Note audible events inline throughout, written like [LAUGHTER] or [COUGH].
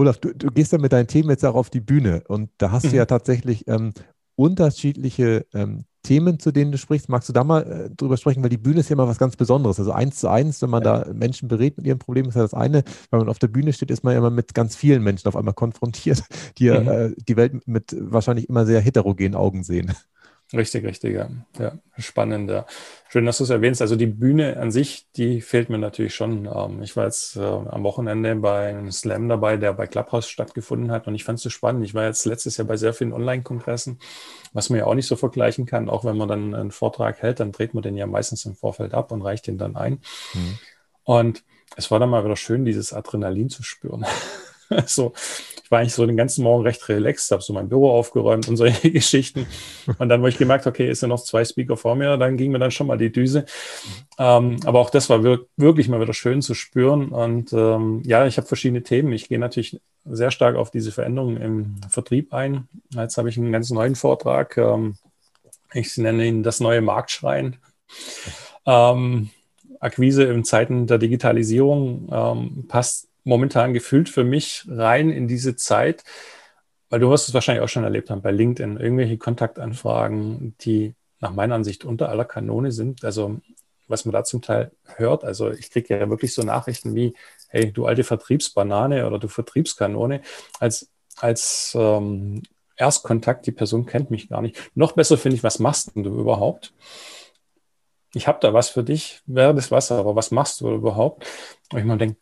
Olaf, du, du, gehst ja mit deinen Themen jetzt auch auf die Bühne und da hast mhm. du ja tatsächlich ähm, unterschiedliche ähm, Themen, zu denen du sprichst. Magst du da mal äh, drüber sprechen? Weil die Bühne ist ja immer was ganz Besonderes. Also eins zu eins, wenn man ja. da Menschen berät mit ihrem Problem, ist ja das eine. Wenn man auf der Bühne steht, ist man ja immer mit ganz vielen Menschen auf einmal konfrontiert, die mhm. äh, die Welt mit wahrscheinlich immer sehr heterogenen Augen sehen. Richtig, richtig, ja. ja. Spannend, ja. Schön, dass du es erwähnst. Also die Bühne an sich, die fehlt mir natürlich schon. Ähm, ich war jetzt äh, am Wochenende bei einem Slam dabei, der bei Clubhouse stattgefunden hat und ich fand es so spannend. Ich war jetzt letztes Jahr bei sehr vielen Online-Kongressen, was man ja auch nicht so vergleichen kann. Auch wenn man dann einen Vortrag hält, dann dreht man den ja meistens im Vorfeld ab und reicht den dann ein. Mhm. Und es war dann mal wieder schön, dieses Adrenalin zu spüren. [LAUGHS] so, ich war eigentlich so den ganzen Morgen recht relaxed, habe so mein Büro aufgeräumt und solche [LAUGHS] Geschichten. Und dann, wo ich gemerkt, okay, ist ja noch zwei Speaker vor mir, dann ging mir dann schon mal die Düse. Ähm, aber auch das war wir wirklich mal wieder schön zu spüren. Und ähm, ja, ich habe verschiedene Themen. Ich gehe natürlich sehr stark auf diese Veränderungen im Vertrieb ein. Jetzt habe ich einen ganz neuen Vortrag. Ähm, ich nenne ihn das neue Marktschreien. Ähm, Akquise in Zeiten der Digitalisierung ähm, passt momentan gefühlt für mich rein in diese Zeit, weil du wirst es wahrscheinlich auch schon erlebt haben bei LinkedIn, irgendwelche Kontaktanfragen, die nach meiner Ansicht unter aller Kanone sind. Also was man da zum Teil hört, also ich kriege ja wirklich so Nachrichten wie, hey, du alte Vertriebsbanane oder du Vertriebskanone, als, als ähm, Erstkontakt, die Person kennt mich gar nicht. Noch besser finde ich, was machst denn du überhaupt? Ich habe da was für dich, wäre das was, aber was machst du überhaupt? Und ich mal denke,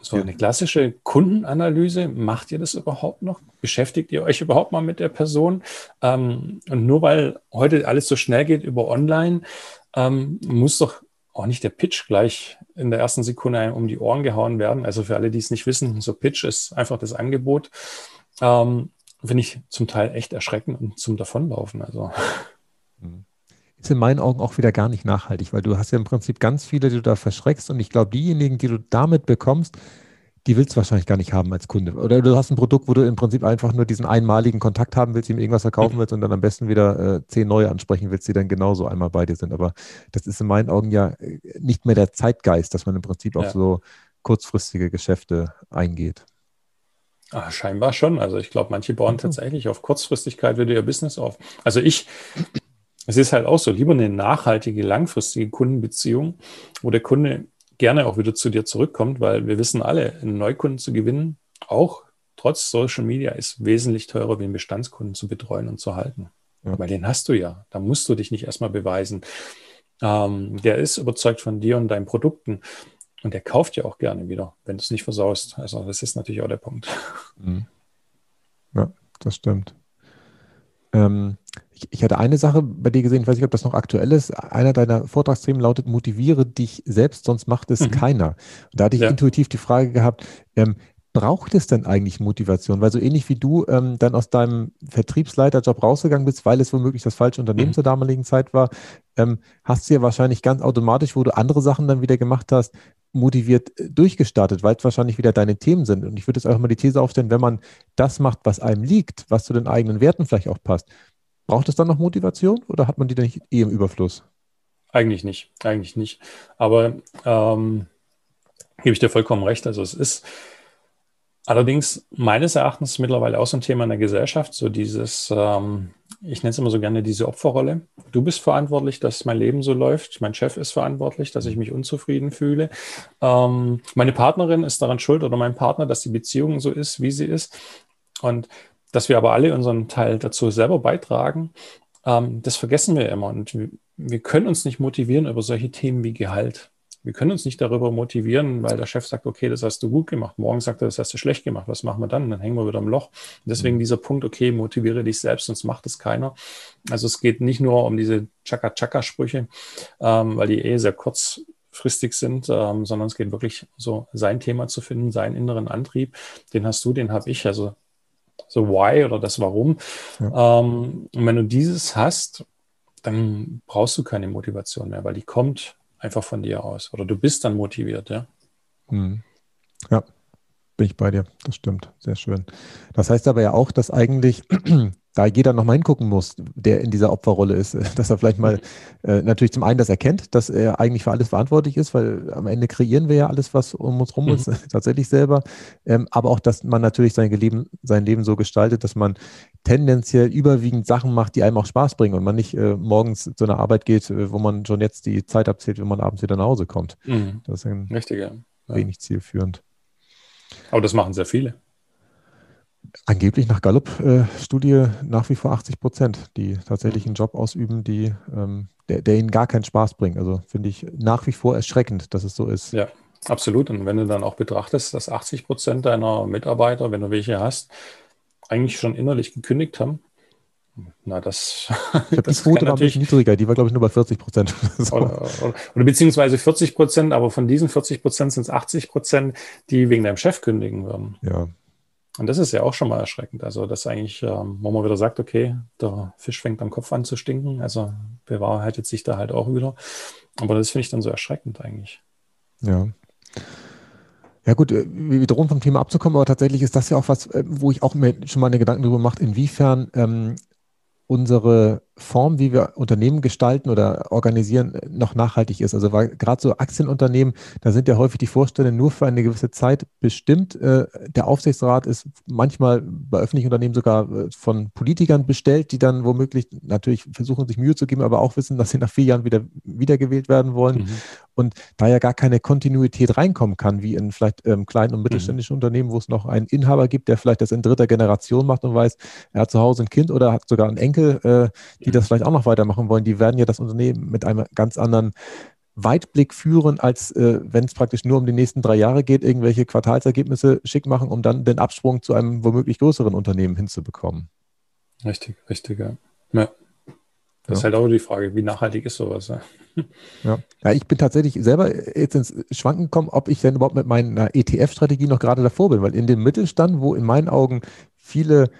so eine klassische Kundenanalyse, macht ihr das überhaupt noch? Beschäftigt ihr euch überhaupt mal mit der Person? Ähm, und nur weil heute alles so schnell geht über Online, ähm, muss doch auch nicht der Pitch gleich in der ersten Sekunde um die Ohren gehauen werden. Also für alle, die es nicht wissen, so Pitch ist einfach das Angebot. Ähm, Finde ich zum Teil echt erschreckend und zum Davonlaufen. Also. Mhm ist in meinen Augen auch wieder gar nicht nachhaltig, weil du hast ja im Prinzip ganz viele, die du da verschreckst und ich glaube, diejenigen, die du damit bekommst, die willst du wahrscheinlich gar nicht haben als Kunde. Oder du hast ein Produkt, wo du im Prinzip einfach nur diesen einmaligen Kontakt haben willst, ihm irgendwas verkaufen willst und dann am besten wieder äh, zehn neue ansprechen willst, die dann genauso einmal bei dir sind. Aber das ist in meinen Augen ja äh, nicht mehr der Zeitgeist, dass man im Prinzip ja. auf so kurzfristige Geschäfte eingeht. Ach, scheinbar schon. Also ich glaube, manche bauen mhm. tatsächlich auf Kurzfristigkeit wieder ihr Business auf. Also ich, es ist halt auch so, lieber eine nachhaltige, langfristige Kundenbeziehung, wo der Kunde gerne auch wieder zu dir zurückkommt, weil wir wissen alle, einen Neukunden zu gewinnen, auch trotz Social Media, ist wesentlich teurer, wie einen Bestandskunden zu betreuen und zu halten. Ja. Weil den hast du ja. Da musst du dich nicht erstmal beweisen. Ähm, der ist überzeugt von dir und deinen Produkten. Und der kauft ja auch gerne wieder, wenn du es nicht versaust. Also das ist natürlich auch der Punkt. Mhm. Ja, das stimmt. Ähm, ich, ich, hatte eine Sache bei dir gesehen, ich weiß nicht, ob das noch aktuell ist. Einer deiner Vortragsthemen lautet, motiviere dich selbst, sonst macht es mhm. keiner. Und da hatte ich ja. intuitiv die Frage gehabt, ähm, braucht es denn eigentlich Motivation? Weil so ähnlich wie du ähm, dann aus deinem Vertriebsleiterjob rausgegangen bist, weil es womöglich das falsche Unternehmen mhm. zur damaligen Zeit war, ähm, hast du ja wahrscheinlich ganz automatisch, wo du andere Sachen dann wieder gemacht hast, motiviert äh, durchgestartet, weil es wahrscheinlich wieder deine Themen sind. Und ich würde jetzt einfach mal die These aufstellen, wenn man das macht, was einem liegt, was zu den eigenen Werten vielleicht auch passt, braucht es dann noch Motivation oder hat man die dann nicht eh im Überfluss? Eigentlich nicht, eigentlich nicht. Aber ähm, gebe ich dir vollkommen recht. Also es ist allerdings meines Erachtens mittlerweile auch so ein Thema in der Gesellschaft, so dieses, ähm, ich nenne es immer so gerne diese Opferrolle. Du bist verantwortlich, dass mein Leben so läuft. Mein Chef ist verantwortlich, dass ich mich unzufrieden fühle. Ähm, meine Partnerin ist daran schuld oder mein Partner, dass die Beziehung so ist, wie sie ist. Und dass wir aber alle unseren Teil dazu selber beitragen, ähm, das vergessen wir immer. Und wir, wir können uns nicht motivieren über solche Themen wie Gehalt. Wir können uns nicht darüber motivieren, weil der Chef sagt, okay, das hast du gut gemacht. Morgen sagt er, das hast du schlecht gemacht. Was machen wir dann? Dann hängen wir wieder im Loch. Und deswegen mhm. dieser Punkt, okay, motiviere dich selbst, sonst macht es keiner. Also es geht nicht nur um diese Chaka-Chaka-Sprüche, ähm, weil die eh sehr kurzfristig sind, ähm, sondern es geht wirklich so sein Thema zu finden, seinen inneren Antrieb. Den hast du, den habe ich. Also so Why oder das Warum. Ja. Ähm, und wenn du dieses hast, dann brauchst du keine Motivation mehr, weil die kommt einfach von dir aus. Oder du bist dann motiviert, ja. Hm. Ja, bin ich bei dir. Das stimmt. Sehr schön. Das heißt aber ja auch, dass eigentlich da jeder nochmal hingucken muss, der in dieser Opferrolle ist, [LAUGHS] dass er vielleicht mal äh, natürlich zum einen das erkennt, dass er eigentlich für alles verantwortlich ist, weil am Ende kreieren wir ja alles, was um uns rum mhm. ist, [LAUGHS] tatsächlich selber. Ähm, aber auch, dass man natürlich sein Leben, sein Leben so gestaltet, dass man tendenziell überwiegend Sachen macht, die einem auch Spaß bringen und man nicht äh, morgens zu einer Arbeit geht, äh, wo man schon jetzt die Zeit abzählt, wenn man abends wieder nach Hause kommt. Mhm. Das ist ein Richtig, ja. wenig zielführend. Aber das machen sehr viele. Angeblich nach Gallup-Studie äh, nach wie vor 80 Prozent, die tatsächlich einen Job ausüben, die, ähm, der, der, ihnen gar keinen Spaß bringt. Also finde ich nach wie vor erschreckend, dass es so ist. Ja, absolut. Und wenn du dann auch betrachtest, dass 80 Prozent deiner Mitarbeiter, wenn du welche hast, eigentlich schon innerlich gekündigt haben, na, das. Ich [LAUGHS] das die Quote war bisschen niedriger, die war, glaube ich, nur bei 40 Prozent. so. oder, oder, oder, beziehungsweise 40 Prozent, aber von diesen 40 Prozent sind es 80 Prozent, die wegen deinem Chef kündigen würden. Ja. Und das ist ja auch schon mal erschreckend. Also, dass eigentlich, ähm, wo man wieder sagt, okay, der Fisch fängt am Kopf an zu stinken, also bewahrheitet sich da halt auch wieder. Aber das finde ich dann so erschreckend eigentlich. Ja. Ja gut, äh, wir drohen vom Thema abzukommen, aber tatsächlich ist das ja auch was, äh, wo ich auch mir schon mal eine Gedanken darüber mache, inwiefern ähm, unsere Form, wie wir Unternehmen gestalten oder organisieren, noch nachhaltig ist. Also gerade so Aktienunternehmen, da sind ja häufig die Vorstände nur für eine gewisse Zeit bestimmt. Äh, der Aufsichtsrat ist manchmal bei öffentlichen Unternehmen sogar äh, von Politikern bestellt, die dann womöglich natürlich versuchen, sich Mühe zu geben, aber auch wissen, dass sie nach vier Jahren wieder wiedergewählt werden wollen. Mhm. Und da ja gar keine Kontinuität reinkommen kann, wie in vielleicht ähm, kleinen und mittelständischen mhm. Unternehmen, wo es noch einen Inhaber gibt, der vielleicht das in dritter Generation macht und weiß, er hat zu Hause ein Kind oder hat sogar einen Enkel, äh, die das vielleicht auch noch weitermachen wollen, die werden ja das Unternehmen mit einem ganz anderen Weitblick führen, als äh, wenn es praktisch nur um die nächsten drei Jahre geht, irgendwelche Quartalsergebnisse schick machen, um dann den Absprung zu einem womöglich größeren Unternehmen hinzubekommen. Richtig, richtig, ja. ja. Das ja. ist halt auch die Frage, wie nachhaltig ist sowas? Ja? [LAUGHS] Ja. ja, ich bin tatsächlich selber jetzt ins Schwanken gekommen, ob ich denn überhaupt mit meiner ETF-Strategie noch gerade davor bin, weil in dem Mittelstand, wo in meinen Augen viele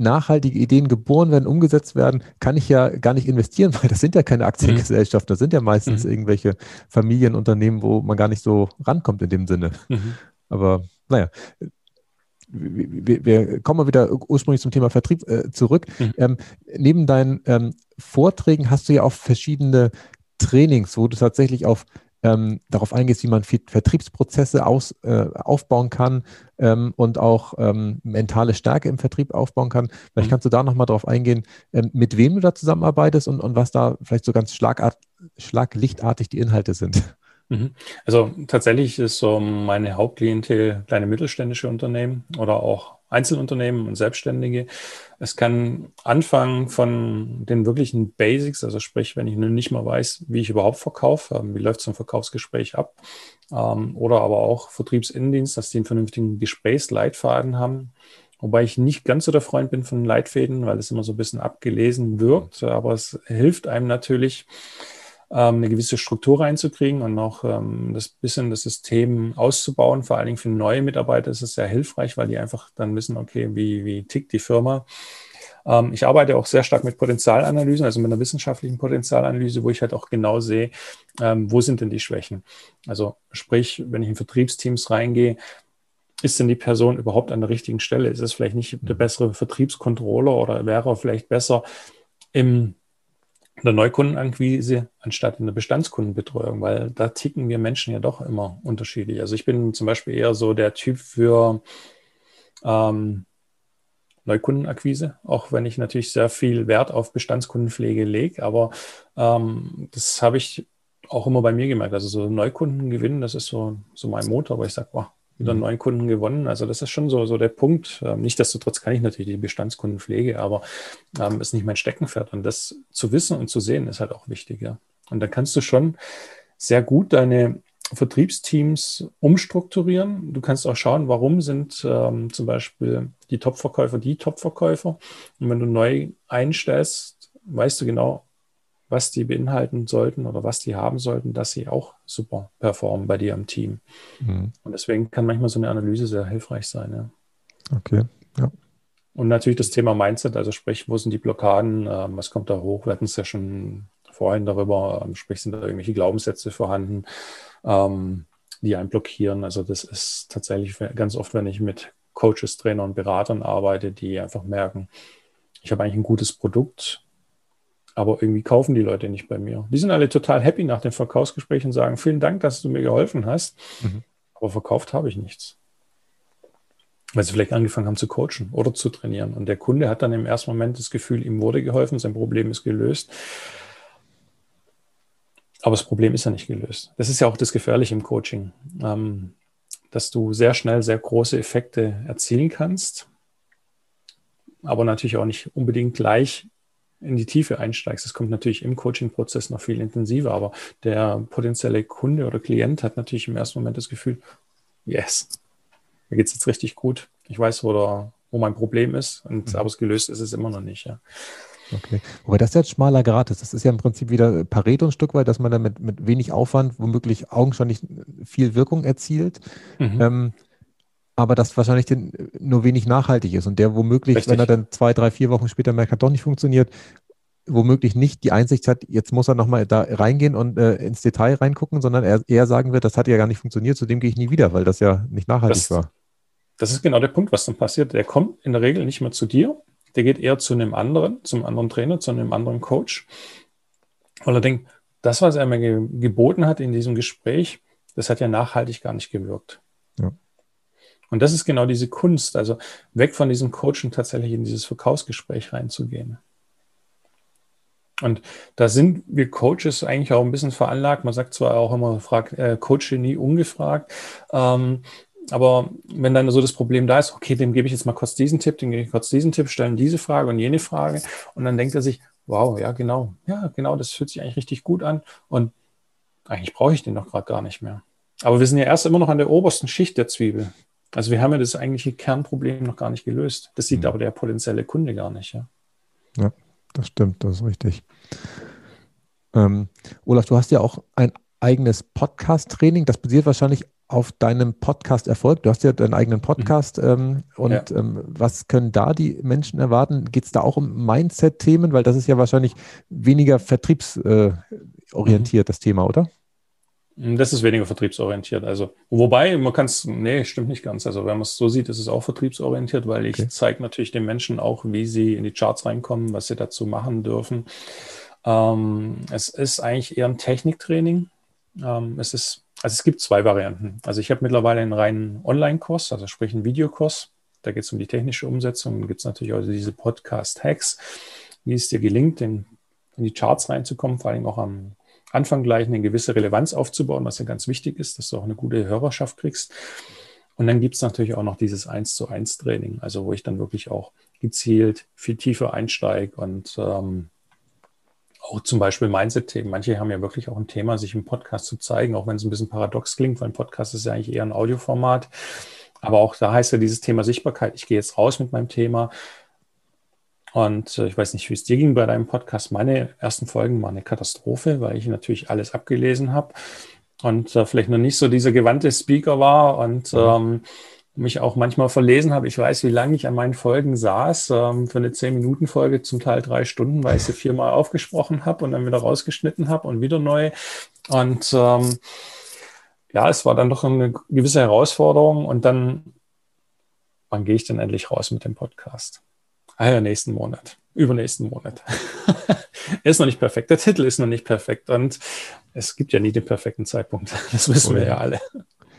nachhaltige Ideen geboren werden, umgesetzt werden, kann ich ja gar nicht investieren, [LAUGHS] weil das sind ja keine Aktiengesellschaften, das sind ja meistens mhm. irgendwelche Familienunternehmen, wo man gar nicht so rankommt in dem Sinne. Mhm. Aber naja, wir, wir, kommen mal wieder ursprünglich zum Thema Vertrieb äh, zurück. Mhm. Ähm, neben deinen ähm, Vorträgen hast du ja auch verschiedene Trainings, wo du tatsächlich auf ähm, darauf eingehst, wie man Vertriebsprozesse aus, äh, aufbauen kann ähm, und auch ähm, mentale Stärke im Vertrieb aufbauen kann. Vielleicht mhm. kannst du da nochmal drauf eingehen, ähm, mit wem du da zusammenarbeitest und, und was da vielleicht so ganz schlagart, schlaglichtartig die Inhalte sind. Mhm. Also tatsächlich ist so meine Hauptklientel kleine mittelständische Unternehmen oder auch Einzelunternehmen und Selbstständige. Es kann anfangen von den wirklichen Basics, also sprich, wenn ich nun nicht mal weiß, wie ich überhaupt verkaufe, ähm, wie läuft so ein Verkaufsgespräch ab, ähm, oder aber auch Vertriebsinnendienst, dass die einen vernünftigen Gesprächsleitfaden haben. Wobei ich nicht ganz so der Freund bin von Leitfäden, weil es immer so ein bisschen abgelesen wirkt, aber es hilft einem natürlich, ähm, eine gewisse Struktur reinzukriegen und auch ähm, das bisschen das System auszubauen. Vor allen Dingen für neue Mitarbeiter ist es sehr hilfreich, weil die einfach dann wissen, okay, wie, wie tickt die Firma. Ähm, ich arbeite auch sehr stark mit Potenzialanalysen, also mit einer wissenschaftlichen Potenzialanalyse, wo ich halt auch genau sehe, ähm, wo sind denn die Schwächen. Also sprich, wenn ich in Vertriebsteams reingehe, ist denn die Person überhaupt an der richtigen Stelle? Ist es vielleicht nicht der bessere Vertriebskontroller oder wäre er vielleicht besser im in der Neukundenakquise anstatt in der Bestandskundenbetreuung, weil da ticken wir Menschen ja doch immer unterschiedlich. Also ich bin zum Beispiel eher so der Typ für ähm, Neukundenakquise, auch wenn ich natürlich sehr viel Wert auf Bestandskundenpflege lege, aber ähm, das habe ich auch immer bei mir gemerkt. Also so Neukunden gewinnen, das ist so, so mein Motor, wo ich sage, wow, wieder mhm. neuen Kunden gewonnen. Also das ist schon so, so der Punkt. Ähm, Nichtsdestotrotz kann ich natürlich die Bestandskundenpflege, aber ähm, ist nicht mein Steckenpferd. Und das zu wissen und zu sehen ist halt auch wichtig. Ja. Und da kannst du schon sehr gut deine Vertriebsteams umstrukturieren. Du kannst auch schauen, warum sind ähm, zum Beispiel die Topverkäufer die Topverkäufer. Und wenn du neu einstellst, weißt du genau, was die beinhalten sollten oder was die haben sollten, dass sie auch super performen bei dir im Team. Mhm. Und deswegen kann manchmal so eine Analyse sehr hilfreich sein. Ja. Okay, ja. Und natürlich das Thema Mindset, also sprich, wo sind die Blockaden, ähm, was kommt da hoch? Wir hatten es ja schon vorhin darüber, ähm, sprich, sind da irgendwelche Glaubenssätze vorhanden, ähm, die einen blockieren. Also das ist tatsächlich ganz oft, wenn ich mit Coaches, Trainern und Beratern arbeite, die einfach merken, ich habe eigentlich ein gutes Produkt, aber irgendwie kaufen die Leute nicht bei mir. Die sind alle total happy nach dem Verkaufsgespräch und sagen, vielen Dank, dass du mir geholfen hast, mhm. aber verkauft habe ich nichts. Weil sie vielleicht angefangen haben zu coachen oder zu trainieren. Und der Kunde hat dann im ersten Moment das Gefühl, ihm wurde geholfen, sein Problem ist gelöst. Aber das Problem ist ja nicht gelöst. Das ist ja auch das Gefährliche im Coaching, ähm, dass du sehr schnell sehr große Effekte erzielen kannst, aber natürlich auch nicht unbedingt gleich in die Tiefe einsteigst. Das kommt natürlich im Coaching-Prozess noch viel intensiver, aber der potenzielle Kunde oder Klient hat natürlich im ersten Moment das Gefühl, yes, mir geht es jetzt richtig gut. Ich weiß, wo, der, wo mein Problem ist, und, mhm. aber es gelöst ist es immer noch nicht. Ja. Okay. Wobei das jetzt schmaler Grad ist. Das ist ja im Prinzip wieder Pareto ein Stück weit, dass man damit mit wenig Aufwand womöglich augenscheinlich viel Wirkung erzielt. Mhm. Ähm, aber das wahrscheinlich den, nur wenig nachhaltig ist und der womöglich, Richtig. wenn er dann zwei, drei, vier Wochen später merkt, hat doch nicht funktioniert, womöglich nicht die Einsicht hat, jetzt muss er nochmal da reingehen und äh, ins Detail reingucken, sondern er eher sagen wird, das hat ja gar nicht funktioniert, zu dem gehe ich nie wieder, weil das ja nicht nachhaltig das, war. Das ist genau der Punkt, was dann passiert. Der kommt in der Regel nicht mehr zu dir, der geht eher zu einem anderen, zum anderen Trainer, zu einem anderen Coach, weil er denkt, das, was er mir ge geboten hat in diesem Gespräch, das hat ja nachhaltig gar nicht gewirkt. Ja. Und das ist genau diese Kunst, also weg von diesem Coaching tatsächlich in dieses Verkaufsgespräch reinzugehen. Und da sind wir Coaches eigentlich auch ein bisschen veranlagt. Man sagt zwar auch immer, frag, äh, coache nie ungefragt. Ähm, aber wenn dann so das Problem da ist, okay, dem gebe ich jetzt mal kurz diesen Tipp, dem gebe ich kurz diesen Tipp, stellen diese Frage und jene Frage. Und dann denkt er sich, wow, ja, genau, ja, genau, das fühlt sich eigentlich richtig gut an. Und eigentlich brauche ich den doch gerade gar nicht mehr. Aber wir sind ja erst immer noch an der obersten Schicht der Zwiebel. Also wir haben ja das eigentliche Kernproblem noch gar nicht gelöst. Das sieht mhm. aber der potenzielle Kunde gar nicht. Ja, ja das stimmt, das ist richtig. Ähm, Olaf, du hast ja auch ein eigenes Podcast-Training. Das basiert wahrscheinlich auf deinem Podcast-Erfolg. Du hast ja deinen eigenen Podcast. Mhm. Ähm, und ja. ähm, was können da die Menschen erwarten? Geht es da auch um Mindset-Themen? Weil das ist ja wahrscheinlich weniger vertriebsorientiert, äh, das Thema, oder? Hm, das ist weniger vertriebsorientiert. Also, wobei, man kann es, nee, stimmt nicht ganz. Also, wenn man es so sieht, ist es auch vertriebsorientiert, weil ich okay. zeige natürlich den Menschen auch, wie sie in die Charts reinkommen, was sie dazu machen dürfen. Ähm, es ist eigentlich eher ein Techniktraining. Ähm, es ist, also es gibt zwei Varianten. Also ich habe mittlerweile einen reinen Online-Kurs, also sprich einen Videokurs. Da geht es um die technische Umsetzung. Dann gibt es natürlich auch diese Podcast-Hacks, wie es dir gelingt, in, in die Charts reinzukommen, vor allem auch am Anfang gleich eine gewisse Relevanz aufzubauen, was ja ganz wichtig ist, dass du auch eine gute Hörerschaft kriegst. Und dann gibt es natürlich auch noch dieses 1 zu 1 Training, also wo ich dann wirklich auch gezielt viel tiefer einsteige und ähm, auch zum Beispiel Mindset-Themen. Manche haben ja wirklich auch ein Thema, sich im Podcast zu zeigen, auch wenn es ein bisschen paradox klingt, weil ein Podcast ist ja eigentlich eher ein Audioformat. Aber auch da heißt ja dieses Thema Sichtbarkeit, ich gehe jetzt raus mit meinem Thema, und äh, ich weiß nicht, wie es dir ging bei deinem Podcast. Meine ersten Folgen waren eine Katastrophe, weil ich natürlich alles abgelesen habe und äh, vielleicht noch nicht so dieser gewandte Speaker war und mhm. ähm, mich auch manchmal verlesen habe. Ich weiß, wie lange ich an meinen Folgen saß, ähm, für eine 10-Minuten-Folge, zum Teil drei Stunden, weil ich sie viermal aufgesprochen habe und dann wieder rausgeschnitten habe und wieder neu. Und ähm, ja, es war dann doch eine gewisse Herausforderung. Und dann, wann gehe ich denn endlich raus mit dem Podcast? Ah ja, nächsten Monat, übernächsten Monat. er [LAUGHS] ist noch nicht perfekt, der Titel ist noch nicht perfekt und es gibt ja nie den perfekten Zeitpunkt. Das wissen oh, wir ja alle.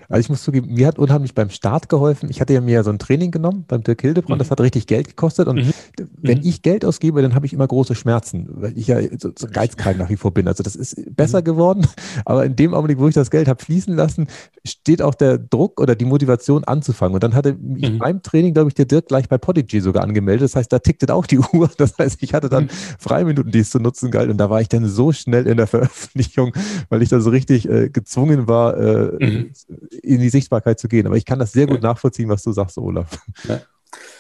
Also ich muss zugeben, mir hat unheimlich beim Start geholfen. Ich hatte ja mir so ein Training genommen beim Dirk Hildebrand, mhm. das hat richtig Geld gekostet. Und mhm. wenn mhm. ich Geld ausgebe, dann habe ich immer große Schmerzen, weil ich ja so, so geizkrank nach wie vor bin. Also das ist besser mhm. geworden. Aber in dem Augenblick, wo ich das Geld habe fließen lassen, steht auch der Druck oder die Motivation anzufangen. Und dann hatte mich mhm. beim Training, glaube ich, der Dirk gleich bei Podigy sogar angemeldet. Das heißt, da tickte auch die Uhr. [LAUGHS] Das heißt, ich hatte dann mhm. Freiminuten, die es zu nutzen galt. Und da war ich dann so schnell in der Veröffentlichung, weil ich da so richtig äh, gezwungen war, äh, in die Sichtbarkeit zu gehen. Aber ich kann das sehr gut nachvollziehen, was du sagst, Olaf. Ja.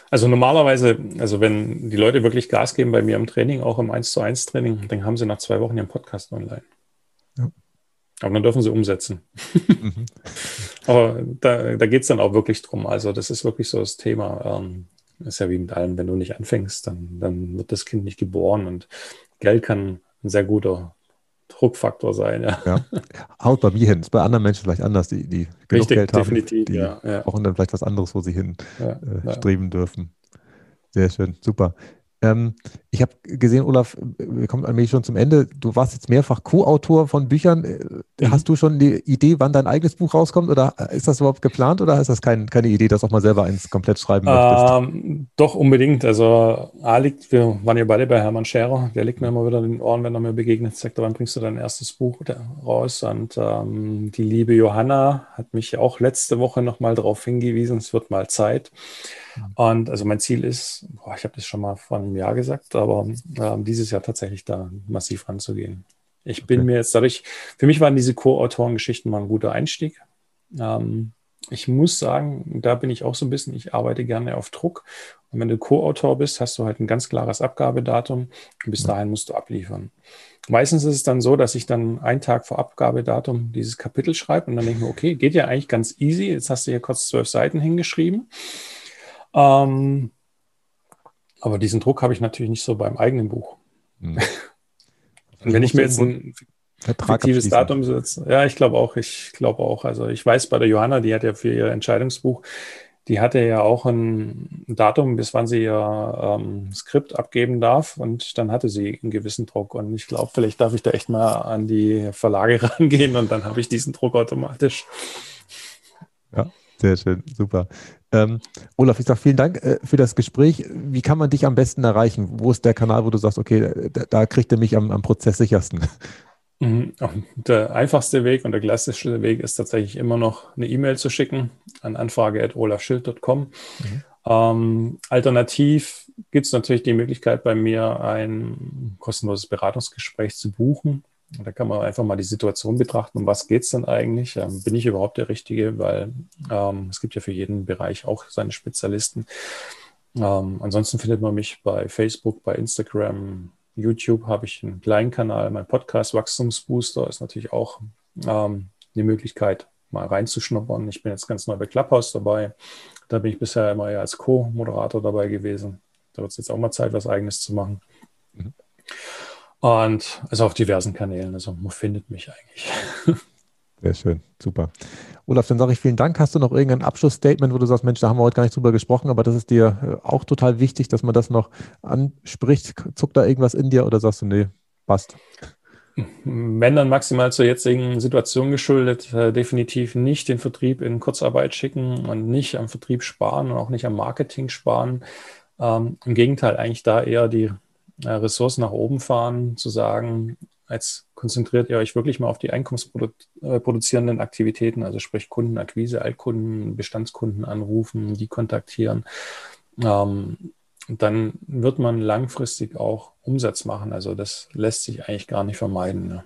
Also normalerweise, also wenn die Leute wirklich Gas geben bei mir im Training, auch im 1 zu 1 Training, dann haben sie nach zwei Wochen ihren Podcast online. Ja. Aber dann dürfen sie umsetzen. Mhm. [LAUGHS] Aber da, da geht es dann auch wirklich drum. Also das ist wirklich so das Thema. Ähm, ist ja wie mit allem, wenn du nicht anfängst, dann, dann wird das Kind nicht geboren und Geld kann ein sehr guter Druckfaktor sein. Ja. ja. Haut bei mir hin. Ist bei anderen Menschen vielleicht anders, die, die genug Richtig, Geld haben. Definitiv, die ja, ja. brauchen dann vielleicht was anderes, wo sie hin äh, streben dürfen. Sehr schön, super. Ähm, ich habe gesehen, Olaf, wir kommen allmählich schon zum Ende. Du warst jetzt mehrfach Co-Autor von Büchern. Äh, mhm. Hast du schon die Idee, wann dein eigenes Buch rauskommt? Oder ist das überhaupt geplant oder ist das kein, keine Idee, dass auch mal selber eins komplett schreiben möchtest? Ähm, doch, unbedingt. Also A liegt, wir waren ja beide bei Hermann Scherer. Der liegt mir immer wieder in den Ohren, wenn er mir begegnet. Sagt, wann bringst du dein erstes Buch raus? Und ähm, die liebe Johanna hat mich auch letzte Woche nochmal darauf hingewiesen, es wird mal Zeit. Und also mein Ziel ist, boah, ich habe das schon mal vor einem Jahr gesagt, aber äh, dieses Jahr tatsächlich da massiv ranzugehen. Ich bin okay. mir jetzt dadurch, für mich waren diese Co-Autoren-Geschichten mal ein guter Einstieg. Ähm, ich muss sagen, da bin ich auch so ein bisschen, ich arbeite gerne auf Druck. Und wenn du Co-Autor bist, hast du halt ein ganz klares Abgabedatum und bis dahin musst du abliefern. Meistens ist es dann so, dass ich dann einen Tag vor Abgabedatum dieses Kapitel schreibe und dann denke ich mir, okay, geht ja eigentlich ganz easy. Jetzt hast du hier kurz zwölf Seiten hingeschrieben. Ähm, aber diesen Druck habe ich natürlich nicht so beim eigenen Buch. Hm. Und [LAUGHS] wenn ich mir jetzt ein Vertrag fiktives Datum setze, ja, ich glaube auch, ich glaube auch. Also ich weiß bei der Johanna, die hat ja für ihr Entscheidungsbuch, die hatte ja auch ein Datum, bis wann sie ihr ähm, Skript abgeben darf und dann hatte sie einen gewissen Druck. Und ich glaube, vielleicht darf ich da echt mal an die Verlage [LAUGHS] rangehen und dann habe ich diesen Druck automatisch. Ja, sehr schön, super. Ähm, Olaf, ich sage vielen Dank äh, für das Gespräch. Wie kann man dich am besten erreichen? Wo ist der Kanal, wo du sagst, okay, da, da kriegt er mich am, am Prozess sichersten? Mhm. Der einfachste Weg und der klassischste Weg ist tatsächlich immer noch eine E-Mail zu schicken an anfrage.olafschild.com. Mhm. Ähm, alternativ gibt es natürlich die Möglichkeit, bei mir ein kostenloses Beratungsgespräch zu buchen. Da kann man einfach mal die Situation betrachten, um was geht es denn eigentlich? Ähm, bin ich überhaupt der Richtige? Weil ähm, es gibt ja für jeden Bereich auch seine Spezialisten. Ähm, ansonsten findet man mich bei Facebook, bei Instagram, YouTube habe ich einen kleinen Kanal. Mein Podcast Wachstumsbooster ist natürlich auch ähm, die Möglichkeit, mal reinzuschnuppern. Ich bin jetzt ganz neu bei Clubhouse dabei. Da bin ich bisher immer eher als Co-Moderator dabei gewesen. Da wird es jetzt auch mal Zeit, was Eigenes zu machen. Mhm. Und also auf diversen Kanälen. Also man findet mich eigentlich. [LAUGHS] Sehr schön, super. Olaf, dann sage ich vielen Dank. Hast du noch irgendein Abschlussstatement, wo du sagst, Mensch, da haben wir heute gar nicht drüber gesprochen, aber das ist dir äh, auch total wichtig, dass man das noch anspricht. Zuckt da irgendwas in dir oder sagst du, nee, passt? Wenn dann maximal zur jetzigen Situation geschuldet, äh, definitiv nicht den Vertrieb in Kurzarbeit schicken und nicht am Vertrieb sparen und auch nicht am Marketing sparen. Ähm, Im Gegenteil, eigentlich da eher die Ressourcen nach oben fahren, zu sagen, jetzt konzentriert ihr euch wirklich mal auf die einkommensproduzierenden äh, Aktivitäten, also sprich Kundenakquise, Altkunden, Bestandskunden anrufen, die kontaktieren. Ähm, dann wird man langfristig auch Umsatz machen. Also das lässt sich eigentlich gar nicht vermeiden. Ne?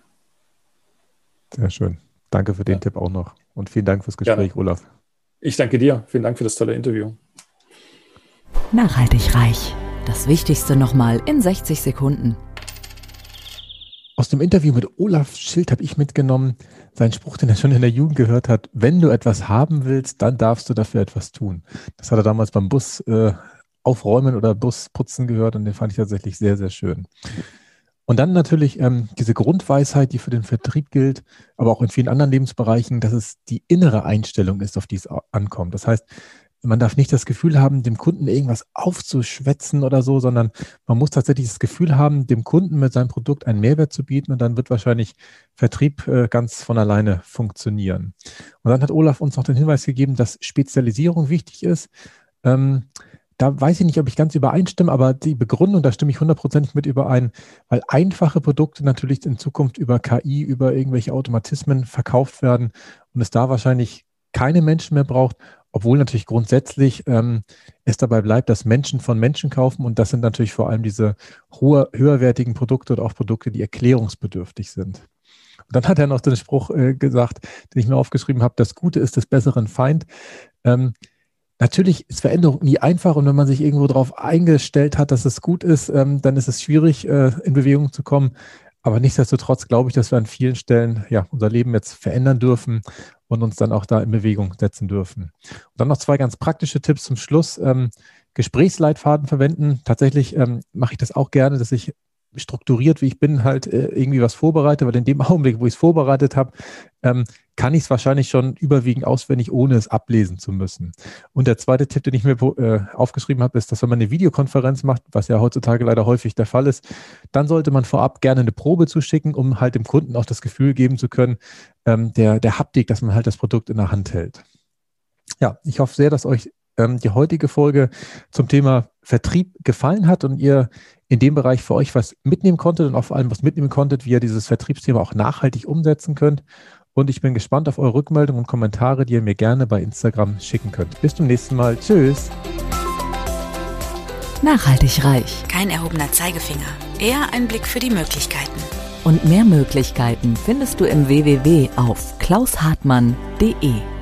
Sehr schön. Danke für den ja. Tipp auch noch. Und vielen Dank fürs Gespräch, Gerne. Olaf. Ich danke dir. Vielen Dank für das tolle Interview. Nachhaltig reich. Das Wichtigste nochmal in 60 Sekunden. Aus dem Interview mit Olaf Schild habe ich mitgenommen, seinen Spruch, den er schon in der Jugend gehört hat, wenn du etwas haben willst, dann darfst du dafür etwas tun. Das hat er damals beim Bus äh, aufräumen oder Busputzen gehört und den fand ich tatsächlich sehr, sehr schön. Und dann natürlich ähm, diese Grundweisheit, die für den Vertrieb gilt, aber auch in vielen anderen Lebensbereichen, dass es die innere Einstellung ist, auf die es ankommt. Das heißt, man darf nicht das Gefühl haben, dem Kunden irgendwas aufzuschwätzen oder so, sondern man muss tatsächlich das Gefühl haben, dem Kunden mit seinem Produkt einen Mehrwert zu bieten und dann wird wahrscheinlich Vertrieb äh, ganz von alleine funktionieren. Und dann hat Olaf uns noch den Hinweis gegeben, dass Spezialisierung wichtig ist. Ähm, da weiß ich nicht, ob ich ganz übereinstimme, aber die Begründung, da stimme ich hundertprozentig mit überein, weil einfache Produkte natürlich in Zukunft über KI, über irgendwelche Automatismen verkauft werden und es da wahrscheinlich keine Menschen mehr braucht obwohl natürlich grundsätzlich ähm, es dabei bleibt, dass Menschen von Menschen kaufen und das sind natürlich vor allem diese hohe, höherwertigen Produkte oder auch Produkte, die erklärungsbedürftig sind. Und dann hat er noch den Spruch äh, gesagt, den ich mir aufgeschrieben habe, das Gute ist des besseren Feind. Ähm, natürlich ist Veränderung nie einfach und wenn man sich irgendwo darauf eingestellt hat, dass es gut ist, ähm, dann ist es schwierig, äh, in Bewegung zu kommen. Aber nichtsdestotrotz glaube ich, dass wir an vielen Stellen ja unser Leben jetzt verändern dürfen und uns dann auch da in Bewegung setzen dürfen. Und dann noch zwei ganz praktische Tipps zum Schluss. Ähm, Gesprächsleitfaden verwenden. Tatsächlich ähm, mache ich das auch gerne, dass ich strukturiert, wie ich bin, halt äh, irgendwie was vorbereite, weil in dem [LAUGHS] Augenblick, wo ich es vorbereitet habe, ähm, kann ich es wahrscheinlich schon überwiegend auswendig, ohne es ablesen zu müssen. Und der zweite Tipp, den ich mir äh, aufgeschrieben habe, ist, dass wenn man eine Videokonferenz macht, was ja heutzutage leider häufig der Fall ist, dann sollte man vorab gerne eine Probe zuschicken, um halt dem Kunden auch das Gefühl geben zu können, ähm, der, der Haptik, dass man halt das Produkt in der Hand hält. Ja, ich hoffe sehr, dass euch ähm, die heutige Folge zum Thema Vertrieb gefallen hat und ihr in dem Bereich für euch was mitnehmen konntet und auch vor allem was mitnehmen konntet, wie ihr dieses Vertriebsthema auch nachhaltig umsetzen könnt. Und ich bin gespannt auf eure Rückmeldungen und Kommentare, die ihr mir gerne bei Instagram schicken könnt. Bis zum nächsten Mal. Tschüss. Nachhaltig reich. Kein erhobener Zeigefinger, eher ein Blick für die Möglichkeiten. Und mehr Möglichkeiten findest du im www auf klaushartmann.de.